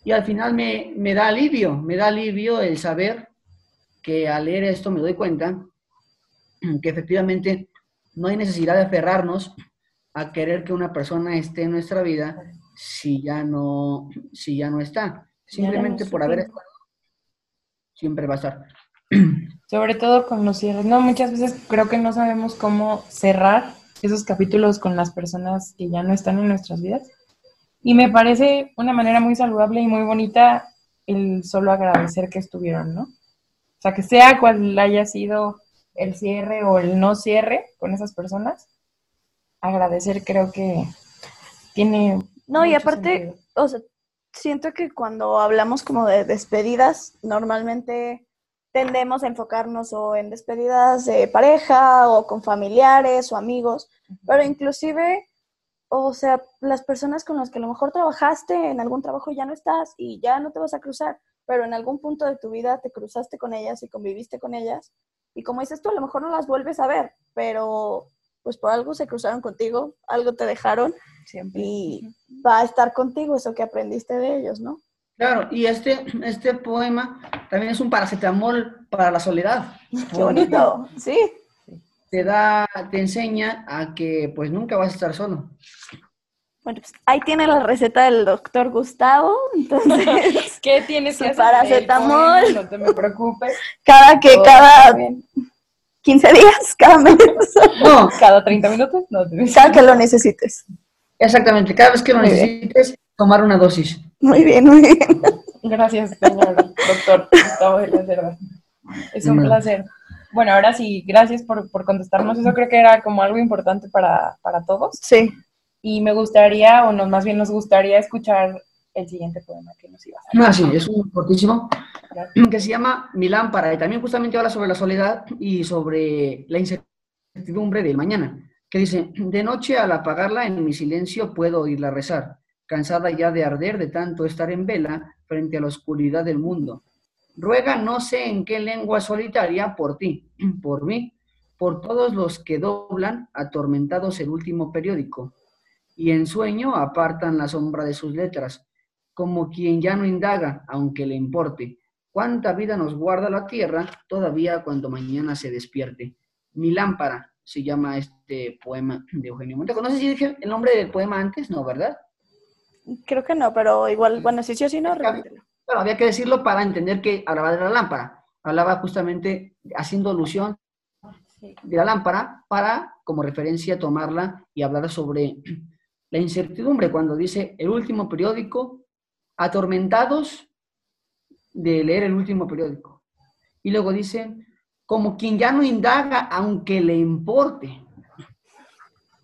Y al final me, me da alivio, me da alivio el saber que al leer esto me doy cuenta que efectivamente no hay necesidad de aferrarnos a querer que una persona esté en nuestra vida si ya no, si ya no está. Simplemente por haber estado, siempre va a estar. Sobre todo con los cierres. No, muchas veces creo que no sabemos cómo cerrar esos capítulos con las personas que ya no están en nuestras vidas. Y me parece una manera muy saludable y muy bonita el solo agradecer que estuvieron, ¿no? O sea, que sea cual haya sido el cierre o el no cierre con esas personas, agradecer creo que tiene... No, y aparte, o sea, siento que cuando hablamos como de despedidas, normalmente tendemos a enfocarnos o en despedidas de pareja o con familiares o amigos, pero inclusive, o sea, las personas con las que a lo mejor trabajaste en algún trabajo ya no estás y ya no te vas a cruzar, pero en algún punto de tu vida te cruzaste con ellas y conviviste con ellas. Y como dices tú, a lo mejor no las vuelves a ver, pero pues por algo se cruzaron contigo, algo te dejaron Siempre. y va a estar contigo eso que aprendiste de ellos, ¿no? Claro, y este, este poema también es un paracetamol para la soledad. <laughs> Qué bonito, sí. Te da, te enseña a que pues nunca vas a estar solo. Bueno, pues ahí tiene la receta del doctor Gustavo, <laughs> entonces... ¿Qué tienes que hacer? Paracetamol. No te me preocupes. Cada que, cada... 15 días, <laughs> cada mes. No, cada 30 minutos. No, cada que lo necesites. Exactamente, cada vez que lo necesites, tomar una dosis. Muy bien, muy bien. Gracias, señor doctor Gustavo de la Es un placer. Bueno, ahora sí, gracias por, por, contestarnos. Eso creo que era como algo importante para, para todos. Sí. Y me gustaría, o no, más bien nos gustaría escuchar el siguiente poema que nos iba a hacer. Ah, sí, es un cortísimo, que se llama Mi lámpara, y también justamente habla sobre la soledad y sobre la incertidumbre del mañana, que dice, de noche al apagarla en mi silencio puedo oírla rezar, cansada ya de arder de tanto estar en vela frente a la oscuridad del mundo. Ruega no sé en qué lengua solitaria por ti, por mí, por todos los que doblan, atormentados el último periódico, y en sueño apartan la sombra de sus letras, como quien ya no indaga, aunque le importe. ¿Cuánta vida nos guarda la tierra todavía cuando mañana se despierte? Mi lámpara se llama este poema de Eugenio Montejo. No sé si dije el nombre del poema antes, ¿no, verdad? Creo que no, pero igual, bueno, sí, sí o sí, no, Bueno, había que decirlo para entender que hablaba de la lámpara. Hablaba justamente haciendo alusión de la lámpara para, como referencia, tomarla y hablar sobre la incertidumbre cuando dice el último periódico atormentados de leer el último periódico. Y luego dice, como quien ya no indaga aunque le importe.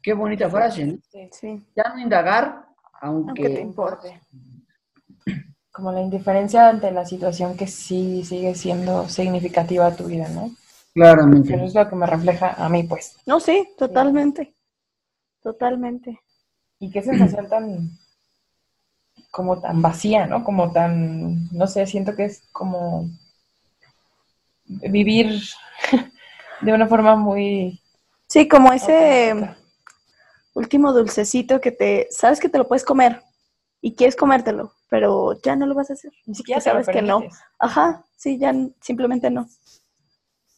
Qué bonita frase, ¿no? Sí. Ya no indagar aunque, Aunque te importe. Como la indiferencia ante la situación que sí sigue siendo significativa a tu vida, ¿no? Claramente. Eso es lo que me refleja a mí, pues. No, sí, totalmente. Totalmente. Y qué sensación tan, como tan vacía, ¿no? Como tan, no sé, siento que es como vivir <laughs> de una forma muy... Sí, como ese último dulcecito que te, sabes que te lo puedes comer y quieres comértelo, pero ya no lo vas a hacer. Ni siquiera sabes que no. Ajá, sí, ya simplemente no.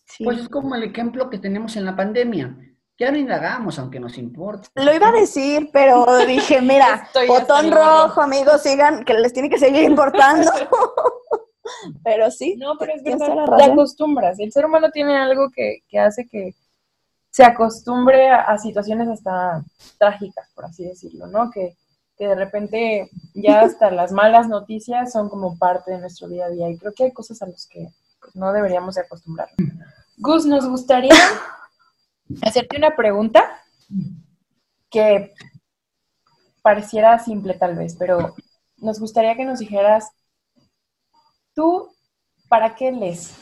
Sí. Pues es como el ejemplo que tenemos en la pandemia. Ya no indagamos, aunque nos importe. Lo iba a decir, pero dije, <laughs> mira, Estoy botón rojo, amigos, sigan, que les tiene que seguir importando. <laughs> pero sí. No, pero es verdad, la te acostumbras. El ser humano tiene algo que, que hace que se acostumbre a, situaciones hasta trágicas, por así decirlo, ¿no? Que, de repente ya hasta <laughs> las malas noticias son como parte de nuestro día a día y creo que hay cosas a las que pues, no deberíamos de acostumbrar. Gus, nos gustaría hacerte una pregunta que pareciera simple tal vez, pero nos gustaría que nos dijeras, ¿tú para qué lees?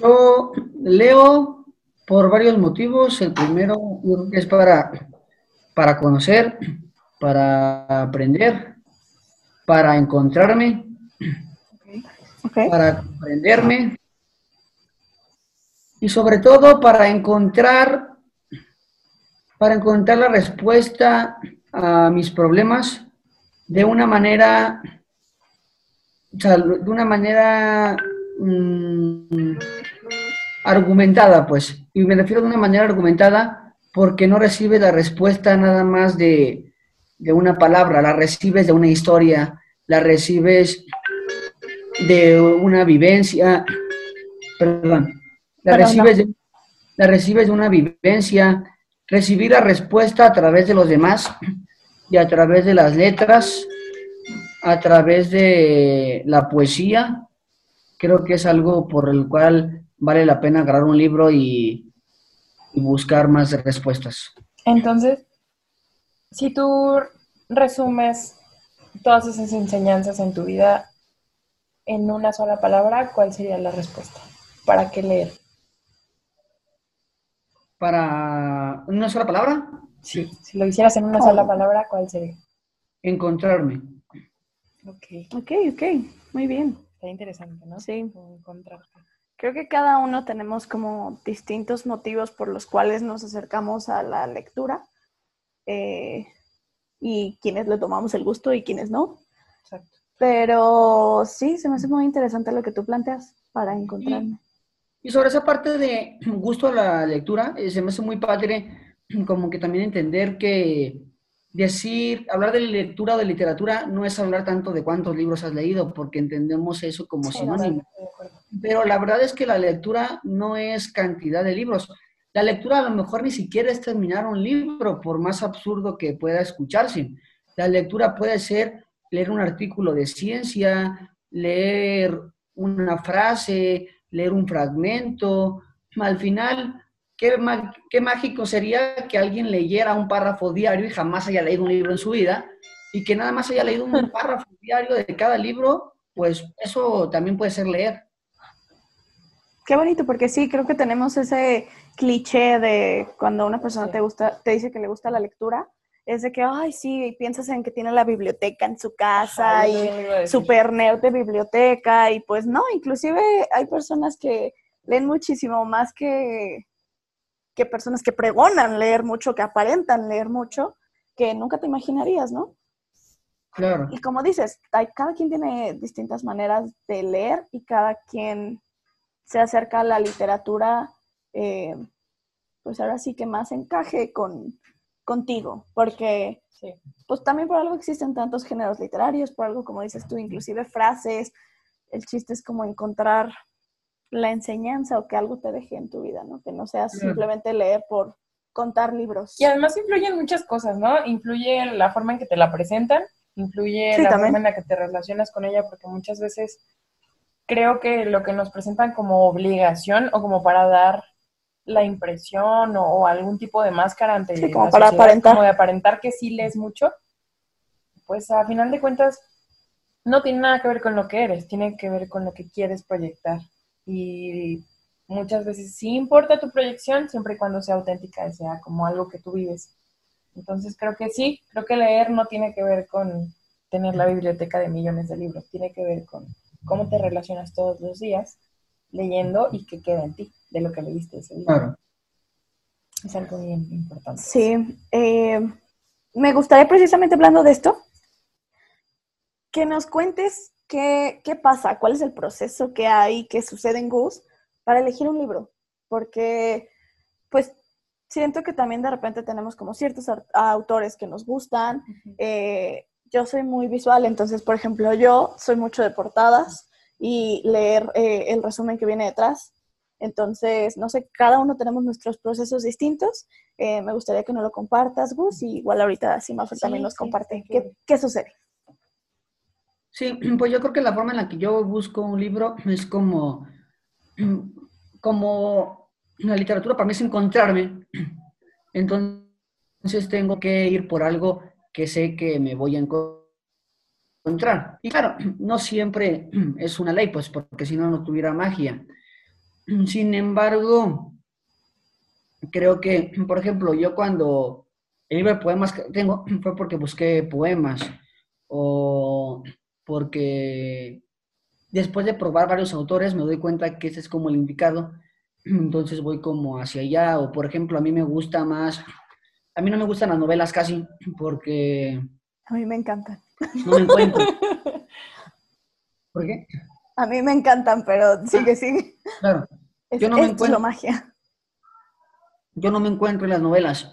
Yo leo por varios motivos. El primero es para, para conocer, para aprender, para encontrarme, para comprenderme y sobre todo para encontrar, para encontrar la respuesta a mis problemas de una manera, de una manera mm, argumentada, pues. Y me refiero de una manera argumentada porque no recibes la respuesta nada más de, una palabra, la recibes de una historia, la recibes de una vivencia, perdón, la, recibes, la recibes de una vivencia, recibir la respuesta a través de los demás y a través de las letras, a través de la poesía, creo que es algo por el cual vale la pena agarrar un libro y, buscar más respuestas. Entonces, si tú resumes todas esas enseñanzas en tu vida en una sola palabra, ¿cuál sería la respuesta? ¿Para qué leer? ¿Para una sola palabra? Sí, si lo hicieras en una sola palabra, ¿cuál sería? Encontrarme. Ok. Ok, ok, muy bien. Está interesante, ¿no? Sí. Encontrarte. Creo que cada uno tenemos como distintos motivos por los cuales nos acercamos a la lectura eh, y quienes le tomamos el gusto y quienes no. Exacto. Pero sí, se me hace muy interesante lo que tú planteas para encontrarme. Y, sobre esa parte de <clears throat> gusto a la lectura, eh, se me hace muy padre <clears throat> como que también entender que decir, hablar de lectura o de literatura no es hablar tanto de cuántos libros has leído, porque entendemos eso como sinónimo. Pero la verdad es que la lectura no es cantidad de libros. La lectura a lo mejor ni siquiera es terminar un libro, por más absurdo que pueda escucharse. La lectura puede ser leer un artículo de ciencia, leer una frase, leer un fragmento. Al final, Qué, mágico sería que alguien leyera un párrafo diario y jamás haya leído un libro en su vida y que nada más haya leído un <laughs> párrafo diario de cada libro, pues eso también puede ser leer. Qué bonito, porque sí, creo que tenemos ese cliché de cuando una persona te gusta, te dice que le gusta la lectura, es de que, ay, sí, piensas en que tiene la biblioteca en su casa y super nerd de biblioteca, y pues no, inclusive hay personas que leen muchísimo más que, que personas que pregonan leer mucho, que aparentan leer mucho, que nunca te imaginarías, ¿no? Claro. Y como dices, cada quien tiene distintas maneras de leer y cada quien se acerca a la literatura, eh, pues ahora sí que más encaje con, contigo, porque pues también por algo existen tantos géneros literarios, por algo como dices tú, inclusive frases, el chiste es como encontrar la enseñanza o que algo te deje en tu vida, ¿no? Que no sea simplemente leer por contar libros. Y además influyen muchas cosas, ¿no? Influye la forma en que te la presentan, influye la forma en la que te relacionas con ella, porque muchas veces creo que lo que nos presentan como obligación o como para dar la impresión o, algún tipo de máscara ante sí, como para aparentar. como de aparentar que sí lees mucho, pues a final de cuentas no tiene nada que ver con lo que eres, tiene que ver con lo que quieres proyectar y muchas veces sí importa tu proyección siempre y cuando sea auténtica sea como algo que tú vives. Entonces creo que sí, creo que leer no tiene que ver con tener la biblioteca de millones de libros, tiene que ver con cómo te relacionas todos los días leyendo y qué queda en ti de lo que leíste ese libro. Es algo bien importante. Sí, eh, me gustaría precisamente hablando de esto, que nos cuentes ¿qué, pasa? ¿Cuál es el proceso que hay, que sucede en Gus para elegir un libro? Porque, pues, siento que también de repente tenemos como ciertos autores que nos gustan. Eh, yo soy muy visual, entonces, por ejemplo, yo soy mucho de portadas y leer eh, el resumen que viene detrás. Entonces, no sé, cada uno tenemos nuestros procesos distintos. Eh, me gustaría que nos lo compartas, Gus, y igual ahorita Simafer también nos comparte. ¿Qué, ¿Qué sucede? Sí, <clears throat> pues yo creo que la forma en la que yo busco un libro es como, <clears throat> como la literatura para mí es encontrarme. <clears throat> Entonces tengo que ir por algo que sé que me voy a encontrar. Y claro, no siempre es una ley, pues porque si no, no tuviera magia. Sin embargo, creo que, por ejemplo, yo cuando el libro de poemas que tengo <clears throat> fue porque busqué poemas o porque después de probar varios autores me doy cuenta que ese es como el indicado, <clears throat> entonces voy como hacia allá, o por ejemplo, a mí me gusta más, a mí no me gustan las novelas casi, <clears throat> porque... A mí me encantan. No me encuentro. <laughs> ¿Por qué? A mí me encantan, pero sigue, ah, sigue. Claro. yo no me encuentro. magia. Yo no me encuentro en las novelas.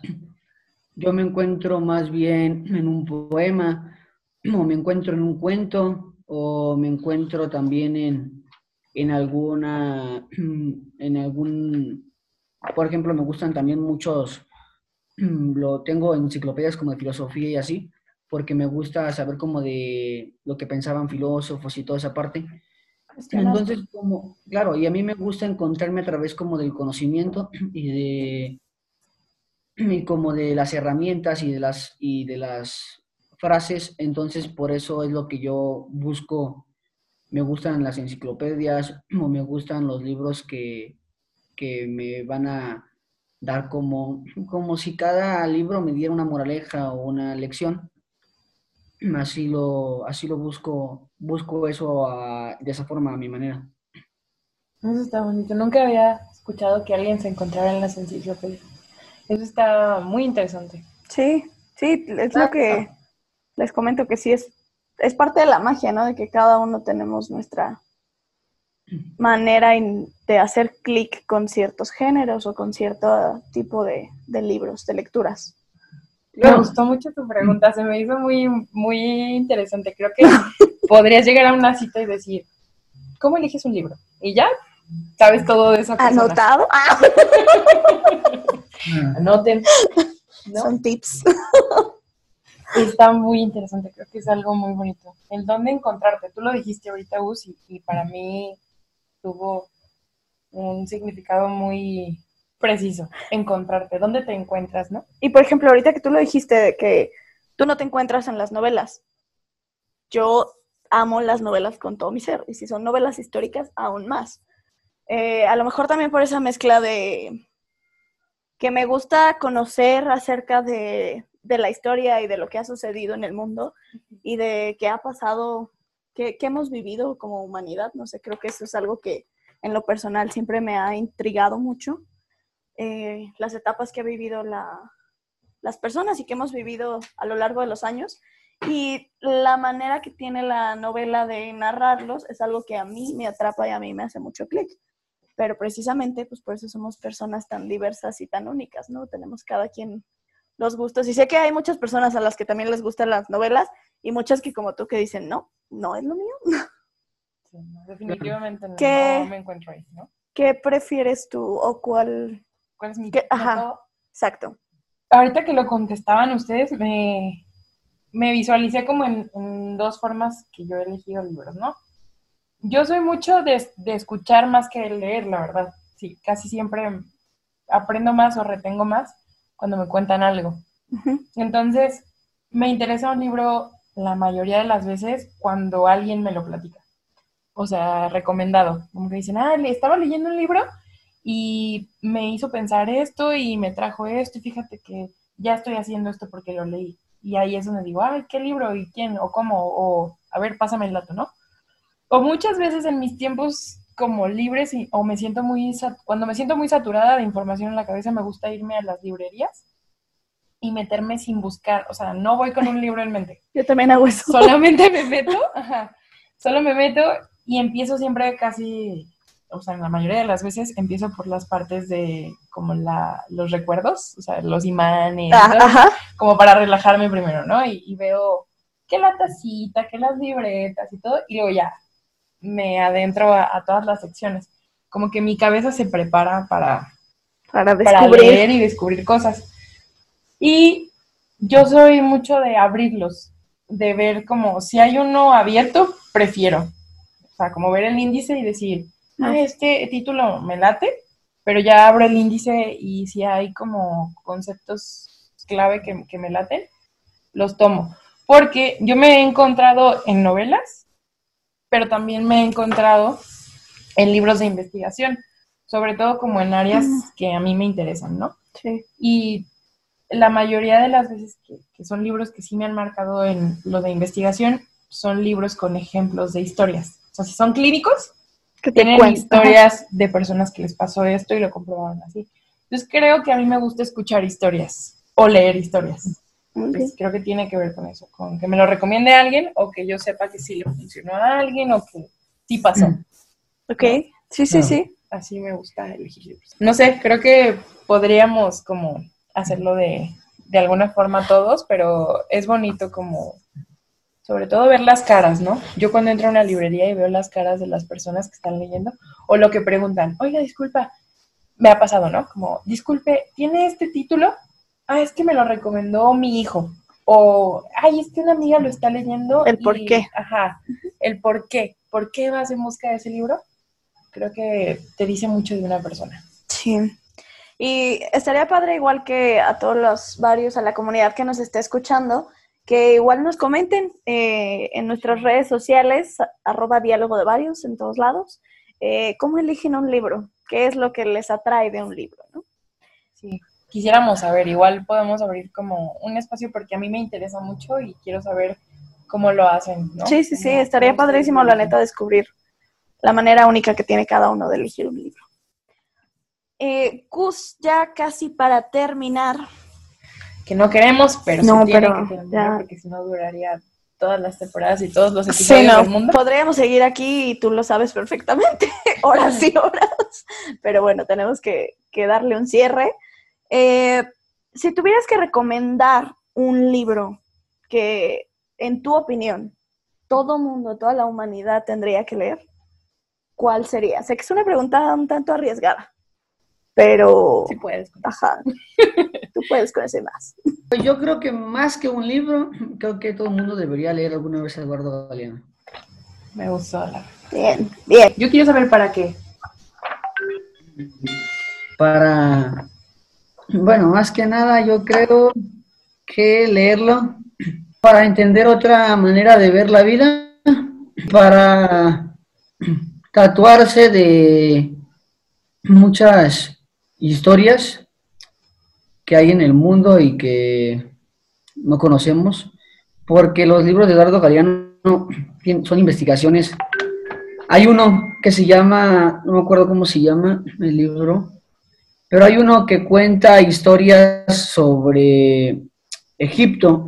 Yo me encuentro más bien en un poema, o me encuentro en un cuento, o me encuentro también en, en alguna, <clears throat> en algún, por ejemplo, me gustan también muchos, <clears throat> lo tengo enciclopedias como de filosofía y así, porque me gusta saber como de lo que pensaban filósofos y toda esa parte. Entonces, como, claro, y a mí me gusta encontrarme a través como del conocimiento <clears throat> y de y como de las herramientas y de las y de las frases, entonces por eso es lo que yo busco. Me gustan las enciclopedias <clears throat> o me gustan los libros que, me van a dar como, como si cada libro me diera una moraleja o una lección. Así lo, así lo busco, busco eso de esa forma, a mi manera. Eso está bonito. Nunca había escuchado que alguien se encontrara en las enciclopedias. Eso está muy interesante. Sí, sí, es lo que les comento que sí es es parte de la magia, ¿no? De que cada uno tenemos nuestra manera de hacer clic con ciertos géneros o con cierto tipo de, libros, de lecturas. Me gustó mucho tu pregunta, se me hizo muy, muy interesante. Creo que <laughs> podrías llegar a una cita y decir, ¿cómo eliges un libro? Y ya sabes todo de esa persona. ¿Anotado? <laughs> Anoten. Son tips. Está muy interesante, creo que es algo muy bonito. ¿En dónde encontrarte? Tú lo dijiste ahorita, Gus, y, para mí tuvo un significado muy preciso, encontrarte, ¿dónde te encuentras, no? Y por ejemplo, ahorita que tú lo dijiste de que tú no te encuentras en las novelas, yo amo las novelas con todo mi ser, y si son novelas históricas, aún más. Eh, a lo mejor también por esa mezcla de que me gusta conocer acerca de de la historia y de lo que ha sucedido en el mundo y de qué ha pasado, qué, hemos vivido como humanidad. No sé, creo que eso es algo que en lo personal siempre me ha intrigado mucho. Eh, las etapas que ha vivido las personas y que hemos vivido a lo largo de los años. Y la manera que tiene la novela de narrarlos es algo que a mí me atrapa y a mí me hace mucho clic. Pero precisamente, pues por eso somos personas tan diversas y tan únicas, ¿no? Tenemos cada quien los gustos. Y sé que hay muchas personas a las que también les gustan las novelas y muchas que como tú que dicen, no, no es lo mío. <laughs> definitivamente no, me encuentro ahí, ¿no? ¿Qué prefieres tú o cuál? ¿Cuál es mi Ajá, exacto. Ahorita que lo contestaban ustedes, me, me visualicé como en, dos formas que yo he elegido libros, ¿no? Yo soy mucho de, de escuchar más que leer, la verdad. Sí, casi siempre aprendo más o retengo más cuando me cuentan algo. Entonces, me interesa un libro la mayoría de las veces cuando alguien me lo platica. O sea, recomendado. Como que dicen, ah, estaba leyendo un libro y me hizo pensar esto y me trajo esto y fíjate que ya estoy haciendo esto porque lo leí. Y ahí es donde digo, ay, ¿qué libro? ¿Y quién? ¿O cómo? O, a ver, pásame el dato, ¿no? O muchas veces en mis tiempos como libres y, o me siento muy, cuando me siento muy saturada de información en la cabeza, me gusta irme a las librerías y meterme sin buscar, o sea, no voy con un libro en mente. <laughs> Yo también hago eso. Solamente me meto, ajá, solo me meto y empiezo siempre casi, o sea, en la mayoría de las veces empiezo por las partes de como la, los recuerdos, o sea, los imanes, ah, como para relajarme primero, ¿no? Y, y veo que la tacita, que las libretas y todo, y luego ya, me adentro a, todas las secciones. como que mi cabeza se prepara para, Para para descubrir. leer y descubrir cosas. Y yo soy mucho de abrirlos, de ver como si hay uno abierto, prefiero. O sea, como ver el índice y decir, ah, este título me late, pero ya abro el índice y si hay como conceptos clave que, que me laten, los tomo. Porque yo me he encontrado en novelas, pero también me he encontrado en libros de investigación, sobre todo como en áreas Mm. que a mí me interesan, ¿no? Sí. Y la mayoría de las veces que, que son libros que sí me han marcado en lo de investigación, son libros con ejemplos de historias. O sea, si son clínicos, Que tienen cuenta. historias de personas que les pasó esto y lo comprobaron así. Entonces creo que a mí me gusta escuchar historias o leer historias. Pues creo que tiene que ver con eso, con que me lo recomiende alguien o que yo sepa que sí le funcionó a alguien o que sí pasó. Ok. Sí, sí, Claro. sí. Así me gusta elegir libros. No sé, creo que podríamos como hacerlo de, de alguna forma todos, pero es bonito como, sobre todo ver las caras, ¿no? Yo cuando entro a una librería y veo las caras de las personas que están leyendo o lo que preguntan, oiga, disculpa, me ha pasado, ¿no? Como, disculpe, ¿tiene este título? Ah, es que me lo recomendó mi hijo. O, ay, es que una amiga lo está leyendo. El y- por qué. Ajá, el por qué. ¿Por qué vas en busca de ese libro? Creo que te dice mucho de una persona. Sí. Y estaría padre igual que a todos los varios, a la comunidad que nos esté escuchando, que igual nos comenten eh, en nuestras redes sociales, arroba diálogo de varios en todos lados, eh, cómo eligen un libro, qué es lo que les atrae de un libro, ¿no? Sí, quisiéramos saber, igual podemos abrir como un espacio porque a mí me interesa mucho y quiero saber cómo lo hacen, ¿no? Sí, sí, sí, estaría padrísimo, la neta, descubrir la manera única que tiene cada uno de elegir un libro. Eh, Cus, ya casi para terminar, Que no queremos, pero No, se tiene pero que terminar ya. porque si no duraría todas las temporadas y todos los Sí, episodios no, del mundo. podríamos seguir aquí y tú lo sabes perfectamente, <laughs> horas y horas, pero bueno, tenemos que, que darle un cierre. Eh, si tuvieras que recomendar un libro que, en tu opinión, todo mundo, toda la humanidad tendría que leer, ¿cuál sería? Sé que es una pregunta un tanto arriesgada, pero, Sí puedes. ajá, tú puedes conocer más. Yo creo que más que un libro, creo que todo el mundo debería leer alguna vez a Eduardo Galeano. Me gustó la. Bien, bien. Yo quiero saber para qué. Para, bueno, más que nada yo creo que leerlo para entender otra manera de ver la vida, para tatuarse de muchas historias que hay en el mundo y que no conocemos, porque los libros de Eduardo Galeano son investigaciones. Hay uno que se llama, no me acuerdo cómo se llama el libro, pero hay uno que cuenta historias sobre Egipto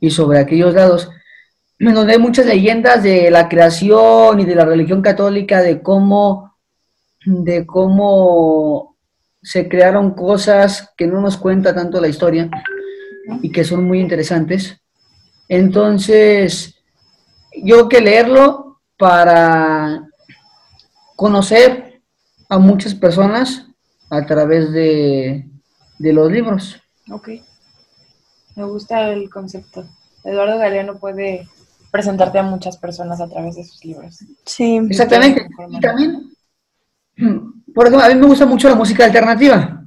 y sobre aquellos lados, donde hay muchas leyendas de la creación y de la religión católica, de cómo, de cómo se crearon cosas que no nos cuenta tanto la historia y que son muy interesantes. Entonces, yo que leerlo para conocer a muchas personas a través de, de los libros. Ok. Me gusta el concepto. Eduardo Galeano puede presentarte a muchas personas a través de sus libros. Sí. Exactamente. Y también, por ejemplo, a mí me gusta mucho la música alternativa.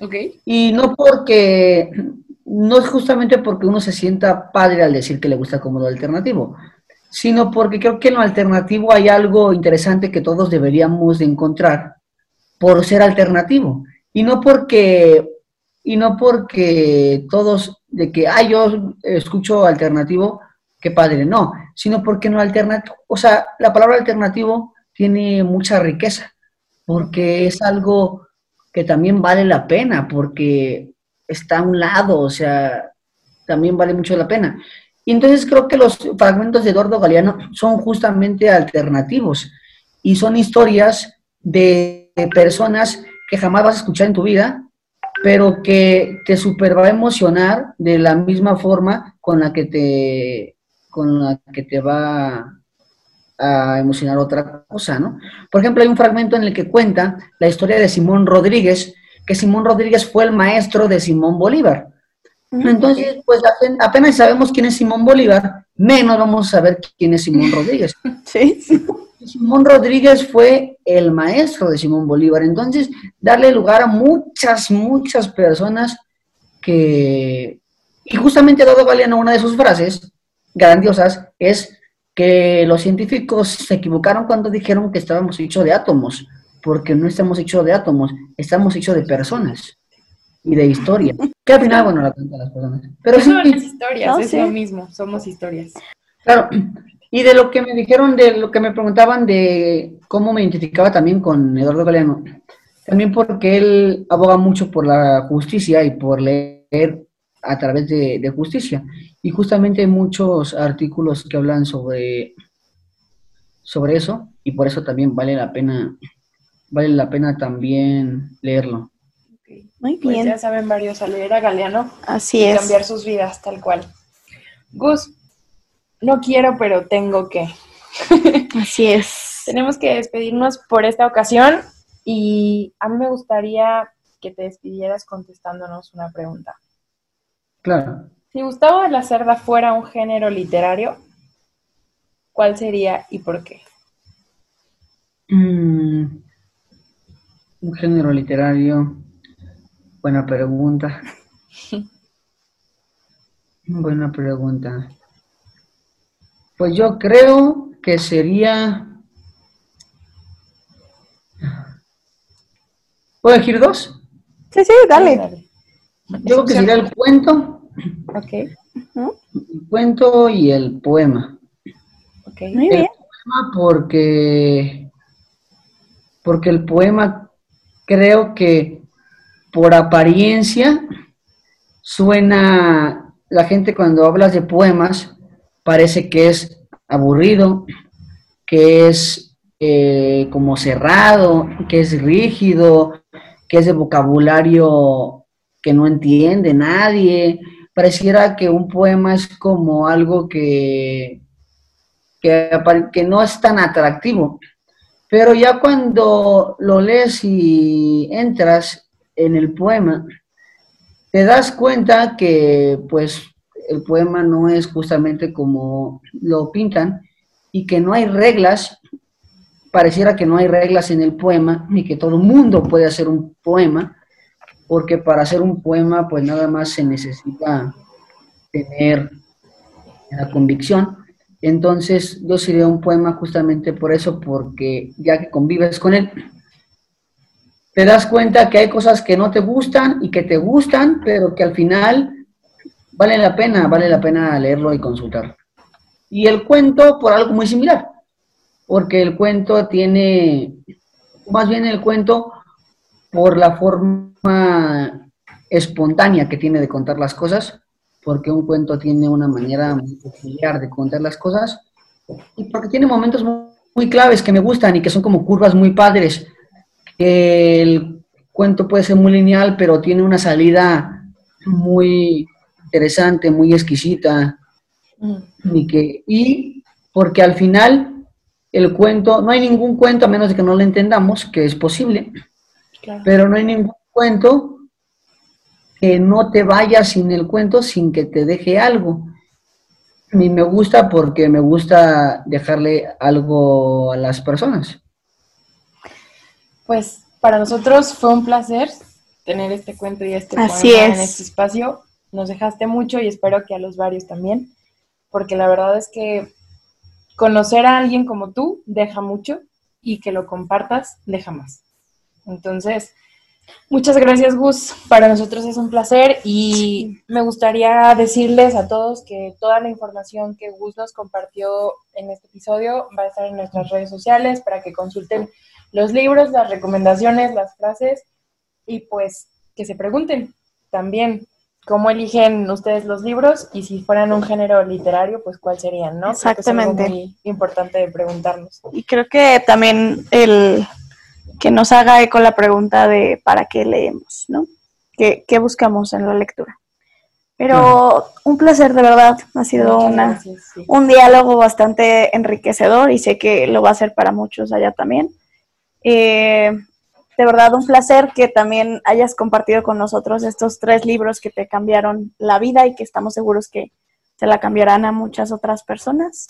Ok. Y no porque, no es justamente porque uno se sienta padre al decir que le gusta como lo alternativo, sino porque creo que en lo alternativo hay algo interesante que todos deberíamos de encontrar por ser alternativo. Y no porque, y no porque todos, de que, ah, yo escucho alternativo, qué padre, no, sino porque no alternativo, o sea, la palabra alternativo tiene mucha riqueza, porque es algo que también vale la pena, porque está a un lado, o sea, también vale mucho la pena. Y entonces creo que los fragmentos de Eduardo Galeano son justamente alternativos y son historias de personas que jamás vas a escuchar en tu vida, pero que te super va a emocionar de la misma forma con la que te, con la que te va a emocionar otra cosa, ¿no? Por ejemplo, hay un fragmento en el que cuenta la historia de Simón Rodríguez, que Simón Rodríguez fue el maestro de Simón Bolívar. Entonces, pues apenas sabemos quién es Simón Bolívar, menos vamos a saber quién es Simón Rodríguez. <laughs> Sí. Simón Rodríguez fue el maestro de Simón Bolívar. Entonces, darle lugar a muchas, muchas personas que... Y justamente dado Galeano, una de sus frases grandiosas es que los científicos se equivocaron cuando dijeron que estábamos hechos de átomos, porque no estamos hechos de átomos, estamos hechos de personas y de historia. <laughs> Que al final, bueno, la cuenta las personas. Pero son historias, es lo mismo, somos historias. Claro, y de lo que me dijeron, de lo que me preguntaban de cómo me identificaba también con Eduardo Galeano, también porque él aboga mucho por la justicia y por leer a través de, justicia. Y justamente hay muchos artículos que hablan sobre, sobre eso, y por eso también vale la pena, vale la pena también leerlo. Muy pues bien. ya saben varios a leer a Galeano. Así y es. Cambiar sus vidas, tal cual. Gus, no quiero, pero tengo que. <laughs> Así es. Tenemos que despedirnos por esta ocasión y a mí me gustaría que te despidieras contestándonos una pregunta. Claro. Si Gustavo de la Cerda fuera un género literario, ¿cuál sería y por qué? Mm, un género literario. Buena pregunta. <laughs> Buena pregunta. Pues yo creo que sería... ¿Puedo elegir dos? Sí, sí, dale. Yo creo que sería el cuento. Ok. El cuento y el poema. Ok. Muy bien. Poema porque, porque el poema creo que por apariencia suena, la gente cuando hablas de poemas parece que es aburrido, que es eh, como cerrado, que es rígido, que es de vocabulario que no entiende nadie. Pareciera que un poema es como algo que, que, que no es tan atractivo. Pero ya cuando lo lees y entras en el poema, te das cuenta que pues el poema no es justamente como lo pintan y que no hay reglas, pareciera que no hay reglas en el poema ni que todo el mundo puede hacer un poema, porque para hacer un poema pues nada más se necesita tener la convicción. Entonces yo sería un poema justamente por eso, porque ya que convives con él, te das cuenta que hay cosas que no te gustan y que te gustan, pero que al final vale la pena, vale la pena leerlo y consultar. Y el cuento por algo muy similar, porque el cuento tiene, más bien el cuento por la forma espontánea que tiene de contar las cosas, porque un cuento tiene una manera muy peculiar de contar las cosas, y porque tiene momentos muy, claves que me gustan y que son como curvas muy padres, que el cuento puede ser muy lineal, pero tiene una salida muy, interesante, muy exquisita, mm. y, que, y porque al final el cuento, no hay ningún cuento, a menos de que no lo entendamos, que es posible, pero no hay ningún cuento que no te vaya sin el cuento, sin que te deje algo. A mí me gusta porque me gusta dejarle algo a las personas. Pues para nosotros fue un placer tener este cuento y este Así en este espacio nos dejaste mucho y espero que a los varios también, porque la verdad es que conocer a alguien como tú deja mucho y que lo compartas deja más. Entonces, muchas gracias Gus, para nosotros es un placer y me gustaría decirles a todos que toda la información que Gus nos compartió en este episodio va a estar en nuestras redes sociales para que consulten los libros, las recomendaciones, las frases y pues que se pregunten también cómo eligen ustedes los libros y si fueran un género literario, pues cuál serían, ¿no? Exactamente. es muy importante de preguntarnos. Y creo que también el que nos haga eco la pregunta de para qué leemos, ¿no? ¿Qué, buscamos en la lectura? Pero un placer, de verdad. Ha sido una, un diálogo bastante enriquecedor y sé que lo va a ser para muchos allá también. Eh, de verdad, un placer que también hayas compartido con nosotros estos tres libros que te cambiaron la vida y que estamos seguros que se la cambiarán a muchas otras personas.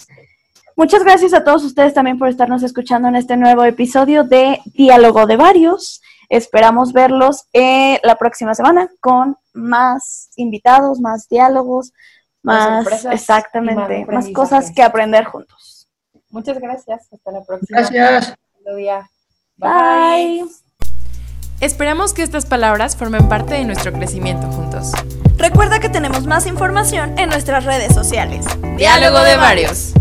Muchas gracias a todos ustedes también por estarnos escuchando en este nuevo episodio de Diálogo de Varios. Esperamos verlos eh, la próxima semana con más invitados, más diálogos, más, exactamente, más, cosas que aprender juntos. Muchas gracias. Hasta la próxima. Gracias. Bye. Esperamos que estas palabras formen parte de nuestro crecimiento juntos. Recuerda que tenemos más información en nuestras redes sociales. Diálogo de varios.